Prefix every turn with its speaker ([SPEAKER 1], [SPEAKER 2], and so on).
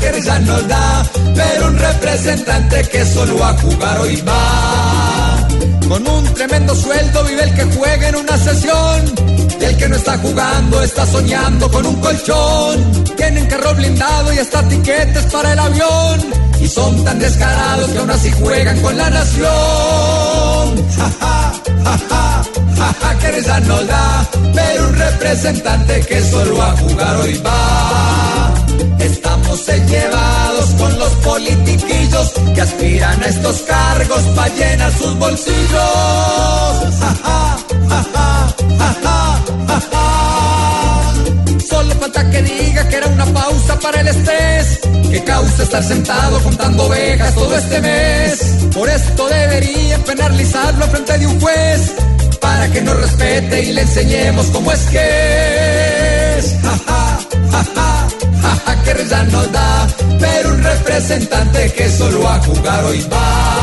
[SPEAKER 1] que risa nos da, pero un representante que solo a jugar hoy va. Con un tremendo sueldo vive el que juega en una sesión. Y el que no está jugando está soñando con un colchón. Tienen carro blindado y hasta tiquetes para el avión. Y son tan descarados que aún así juegan con la nación. Risa nos da, pero un representante que solo a jugar hoy va. Estamos llevados con los politiquillos que aspiran a estos cargos para llenar sus bolsillos. Ja, ja, ja. Solo falta que diga que era una pausa para el estrés, que causa estar sentado contando ovejas todo este mes. Por esto deberían penalizarlo frente de un juez, que nos respete y le enseñemos cómo es que es. Ja, ja, ja, ja, ja, ja, que risa nos da, pero un representante que solo a jugar hoy va.